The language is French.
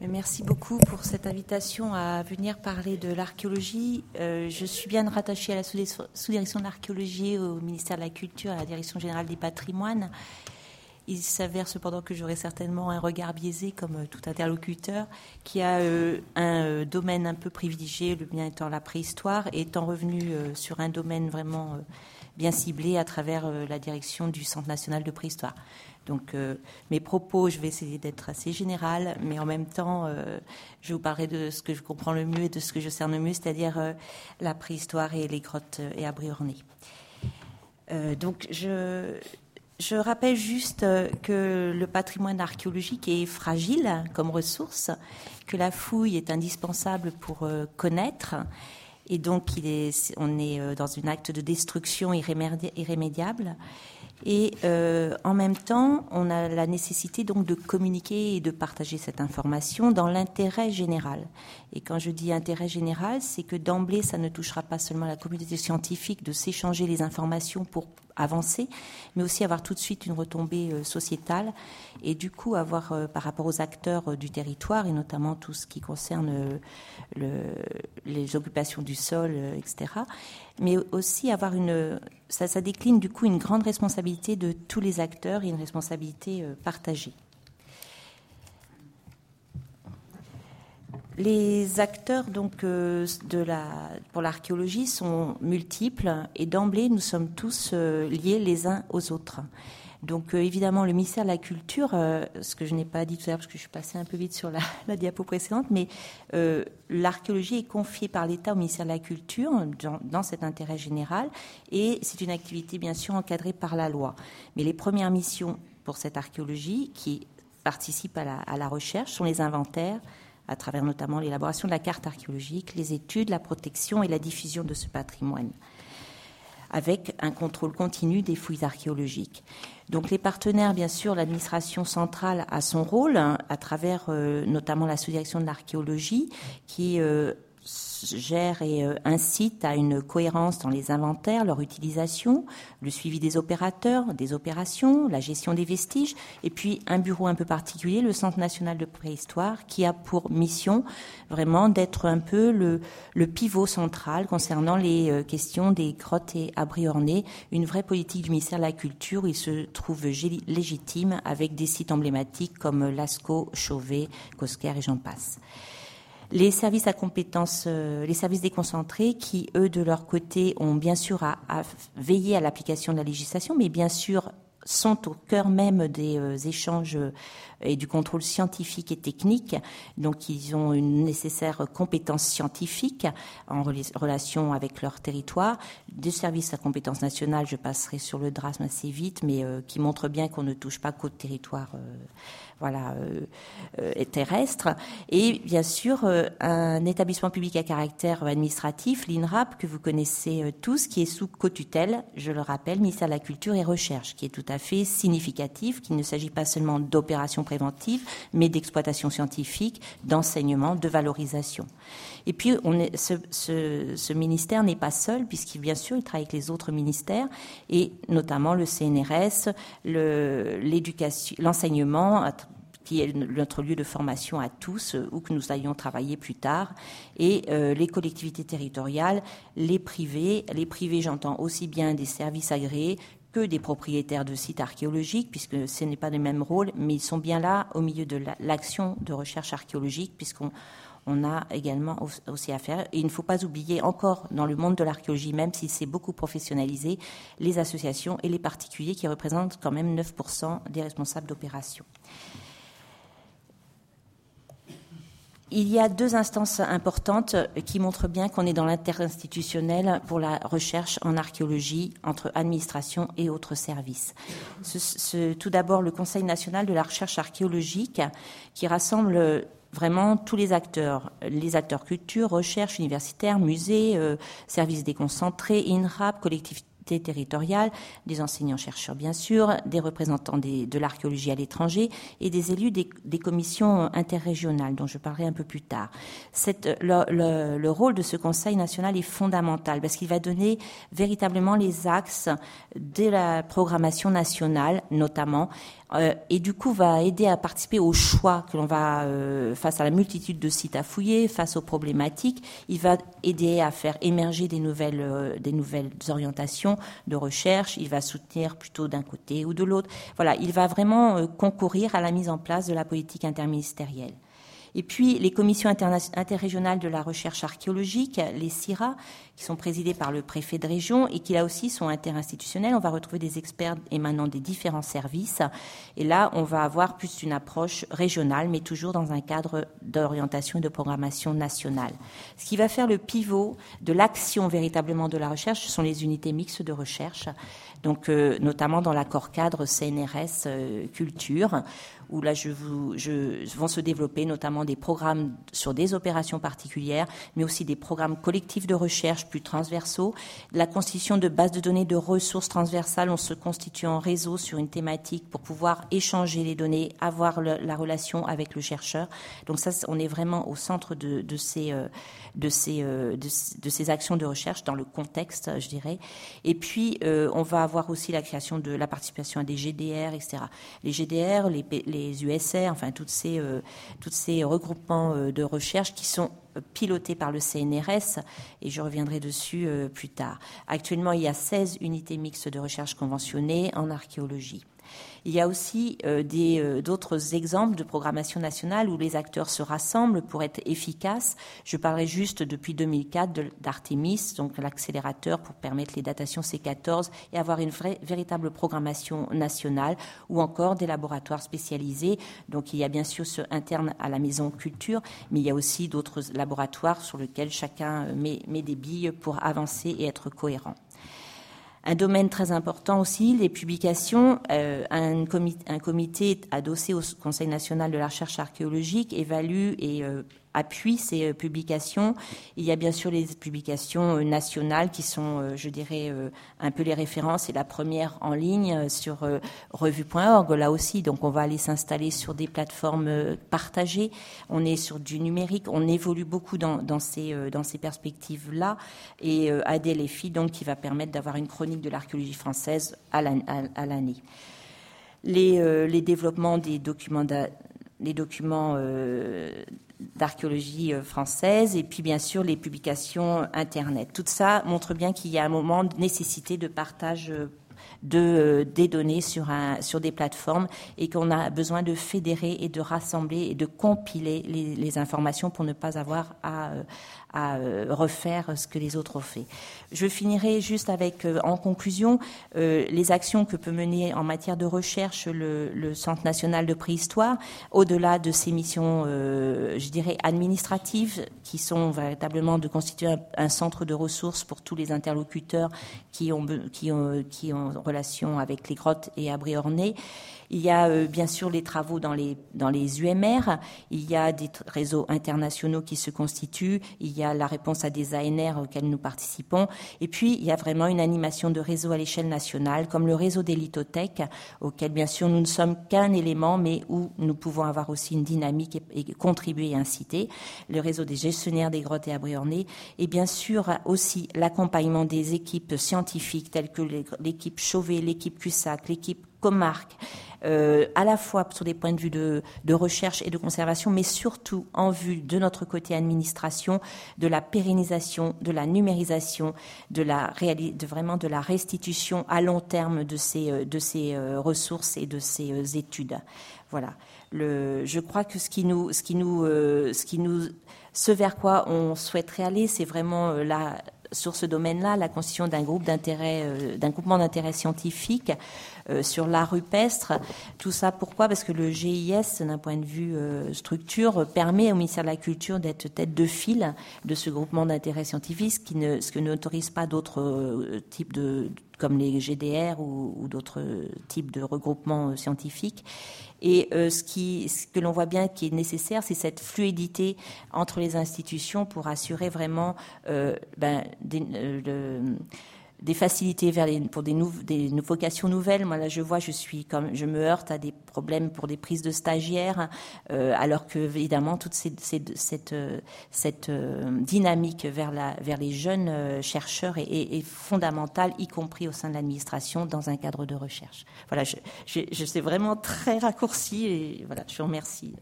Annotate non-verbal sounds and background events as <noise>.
Merci beaucoup pour cette invitation à venir parler de l'archéologie. Euh, je suis bien rattachée à la sous-direction de l'archéologie au ministère de la Culture, à la Direction générale des patrimoines. Il s'avère cependant que j'aurai certainement un regard biaisé, comme euh, tout interlocuteur, qui a euh, un domaine un peu privilégié, le mien étant la préhistoire, et étant revenu sur un domaine vraiment bien ciblé à travers la direction du Centre national de préhistoire. Donc euh, mes propos, je vais essayer d'être assez général, mais en même temps, euh, je vous parlerai de ce que je comprends le mieux et de ce que je cerne le mieux, c'est-à-dire euh, la préhistoire et les grottes et abris ornés. donc je, je rappelle juste que le patrimoine archéologique est fragile comme ressource, que la fouille est indispensable pour connaître. Et donc, est, on est dans un acte de destruction irrémédiable et euh, en même temps, on a la nécessité donc de communiquer et de partager cette information dans l'intérêt général. Et quand je dis intérêt général, c'est que d'emblée, ça ne touchera pas seulement la communauté scientifique de s'échanger les informations pour avancer, mais aussi avoir tout de suite une retombée euh, sociétale et du coup avoir euh, par rapport aux acteurs du territoire et notamment tout ce qui concerne les occupations du sol, etc mais aussi avoir une. Ça, décline du coup une grande responsabilité de tous les acteurs et une responsabilité euh, partagée. Les acteurs euh, pour l'archéologie sont multiples et d'emblée nous sommes tous euh, liés les uns aux autres. Donc euh, évidemment, le ministère de la Culture, ce que je n'ai pas dit tout à l'heure parce que je suis passée un peu vite sur la, <laughs> diapo précédente, mais l'archéologie est confiée par l'État au ministère de la Culture dans, cet intérêt général et c'est une activité bien sûr encadrée par la loi. Mais les premières missions pour cette archéologie qui participe à la recherche sont les inventaires, à travers notamment l'élaboration de la carte archéologique, les études, la protection et la diffusion de ce patrimoine avec un contrôle continu des fouilles archéologiques. Donc les partenaires, bien sûr, l'administration centrale a son rôle hein, à travers euh, notamment la sous-direction de l'archéologie qui euh, gère et euh, incite à une cohérence dans les inventaires, leur utilisation, le suivi des opérateurs, des opérations, la gestion des vestiges, et puis un bureau un peu particulier, le Centre national de préhistoire, qui a pour mission vraiment d'être un peu le, pivot central concernant les euh, questions des grottes et abris ornés, une vraie politique du ministère de la Culture où il se trouve légitime avec des sites emblématiques comme Lascaux, Chauvet, Cosquer et j'en passe les services à compétences, euh, les services déconcentrés qui, eux, de leur côté, ont bien sûr à, à veiller à l'application de la législation, mais bien sûr sont au cœur même des euh, échanges euh, et du contrôle scientifique et technique. Donc, ils ont une nécessaire compétence scientifique en relation avec leur territoire. Des services à compétence nationale, je passerai sur le drasme assez vite, mais qui montrent bien qu'on ne touche pas qu'au territoire voilà, euh, euh, terrestre. Et bien sûr, euh, un établissement public à caractère administratif, l'INRAP, que vous connaissez tous, qui est sous co-tutelle, je le rappelle, ministère de la Culture et Recherche, qui est tout à fait significatif, qu'il ne s'agit pas seulement d'opérations préventives, mais d'exploitation scientifique, d'enseignement, de valorisation. Et puis, ce, ministère n'est pas seul, puisqu'il, bien sûr, il travaille avec les autres ministères, et notamment le CNRS, l'enseignement, qui est notre lieu de formation à tous, euh, où que nous allions travailler plus tard, et euh, les collectivités territoriales, les privés. Les privés, j'entends aussi bien des services agréés que des propriétaires de sites archéologiques, puisque ce n'est pas le même rôle, mais ils sont bien là au milieu de l'action de recherche archéologique, puisqu'on on a également aussi à faire. Et il ne faut pas oublier encore dans le monde de l'archéologie, même si c'est beaucoup professionnalisé, les associations et les particuliers qui représentent quand même 9% des responsables d'opérations. Il y a deux instances importantes qui montrent bien qu'on est dans l'interinstitutionnel pour la recherche en archéologie entre administration et autres services. Ce, tout d'abord le Conseil national de la recherche archéologique qui rassemble vraiment tous les acteurs, les acteurs culture, recherche, universitaires, musées, euh, services déconcentrés, INRAP, collectivités collectivités territoriales, des enseignants-chercheurs bien sûr, des représentants de l'archéologie à l'étranger et des élus des, commissions interrégionales dont je parlerai un peu plus tard. le, rôle de ce Conseil national est fondamental parce qu'il va donner véritablement les axes de la programmation nationale notamment euh, et du coup va aider à participer au choix que l'on va euh, face à la multitude de sites à fouiller, face aux problématiques. Il va aider à faire émerger des nouvelles, euh, des nouvelles orientations de recherche. Il va soutenir plutôt d'un côté ou de l'autre. Voilà, il va vraiment concourir à la mise en place de la politique interministérielle. Et puis les commissions interrégionales de la recherche archéologique, les CIRA, qui sont présidées par le préfet de région et qui là aussi sont interinstitutionnelles. On va retrouver des experts émanant des différents services. Et là, on va avoir plus une approche régionale, mais toujours dans un cadre d'orientation et de programmation nationale. Ce qui va faire le pivot de l'action véritablement de la recherche, ce sont les unités mixtes de recherche donc euh, notamment dans l'accord cadre CNRS euh, culture, où là je vous, je, vont se développer notamment des programmes sur des opérations particulières, mais aussi des programmes collectifs de recherche plus transversaux, la constitution de bases de données de ressources transversales, on se constitue en réseau sur une thématique pour pouvoir échanger les données, avoir la relation avec le chercheur. Donc ça, on est vraiment au centre de, ces euh, de ces, de, ces actions de recherche dans le contexte, je dirais. Et puis, on va avoir aussi la création de la participation à des GDR, etc. Les GDR, les, les USR, enfin toutes ces, euh, toutes ces regroupements euh, de recherche qui sont euh, pilotés par le CNRS, et je reviendrai dessus plus tard. Actuellement, il y a 16 unités mixtes de recherche conventionnées en archéologie. Il y a aussi euh, euh, d'autres exemples de programmation nationale où les acteurs se rassemblent pour être efficaces. Je parlerai juste depuis 2004 d'Artemis, donc l'accélérateur pour permettre les datations C14 et avoir une vraie, véritable programmation nationale, ou encore des laboratoires spécialisés. Donc il y a bien sûr ce interne à la maison culture, mais il y a aussi d'autres laboratoires sur lesquels chacun met, met des billes pour avancer et être cohérent. Un domaine très important aussi, les publications. Euh, un, comité, adossé au Conseil national de la recherche archéologique évalue et euh, appuie ces euh, publications. Il y a bien sûr les publications euh, nationales qui sont, euh, je dirais, un peu les références. Et la première en ligne sur revue.org, là aussi. Donc on va aller s'installer sur des plateformes partagées. On est sur du numérique. On évolue beaucoup dans, ces, perspectives-là. Et ADLFI, donc, qui va permettre d'avoir une chronique de l'archéologie française à l'année. Les, les, développements des documents, des documents d'archéologie euh, française et puis bien sûr les publications Internet. Tout ça montre bien qu'il y a un moment de nécessité de partage euh, de, euh, des données sur, un, sur des plateformes et qu'on a besoin de fédérer et de rassembler et de compiler les, informations pour ne pas avoir à, à euh, refaire ce que les autres ont fait. Je finirai juste avec, euh, en conclusion, euh, les actions que peut mener en matière de recherche le, Centre national de préhistoire, au-delà de ses missions, je dirais, administratives, qui sont véritablement de constituer un, centre de ressources pour tous les interlocuteurs qui ont, qui ont relation avec les grottes et abris ornés. Il y a bien sûr les travaux dans les, dans les UMR, il y a des réseaux internationaux qui se constituent, il y a la réponse à des ANR auxquels nous participons. Et puis, il y a vraiment une animation de réseau à l'échelle nationale, comme le réseau des lithothèques, auquel, bien sûr, nous ne sommes qu'un élément, mais où nous pouvons avoir aussi une dynamique et, contribuer et inciter. Le réseau des gestionnaires des grottes et abris ornés. Et bien sûr, aussi l'accompagnement des équipes scientifiques telles que l'équipe Chauvet, l'équipe Cussac, l'équipe Comarque, euh, à la fois sur des points de vue de, recherche et de conservation, mais surtout en vue de notre côté administration, de la pérennisation, de la numérisation, de la de vraiment de la restitution à long terme de ces euh, de ces euh, ressources et de ces études. Voilà. Je crois que ce qui nous ce qui nous ce qui nous ce vers quoi on souhaiterait aller, c'est vraiment la sur ce domaine-là, la constitution d'un groupe d'intérêt, d'un groupement d'intérêt scientifique euh, sur l'art rupestre. Tout ça, pourquoi? Parce que le GIS, d'un point de vue euh, structure, permet au ministère de la Culture d'être tête de file de ce groupement d'intérêt scientifique, ce, qui ne, ce que n'autorise pas d'autres euh, types de comme les GDR ou, d'autres types de regroupements scientifiques. Et ce, qui, ce que l'on voit bien qui est nécessaire, c'est cette fluidité entre les institutions pour assurer vraiment ben, des facilités vers les, pour des, des vocations nouvelles. Moi là, je vois, je suis je me heurte à des problèmes pour des prises de stagiaires, euh, alors que évidemment toute cette, cette, cette dynamique vers les jeunes chercheurs est, fondamentale, y compris au sein de l'administration, dans un cadre de recherche. Voilà, je, je sais vraiment très raccourci et voilà, je vous remercie.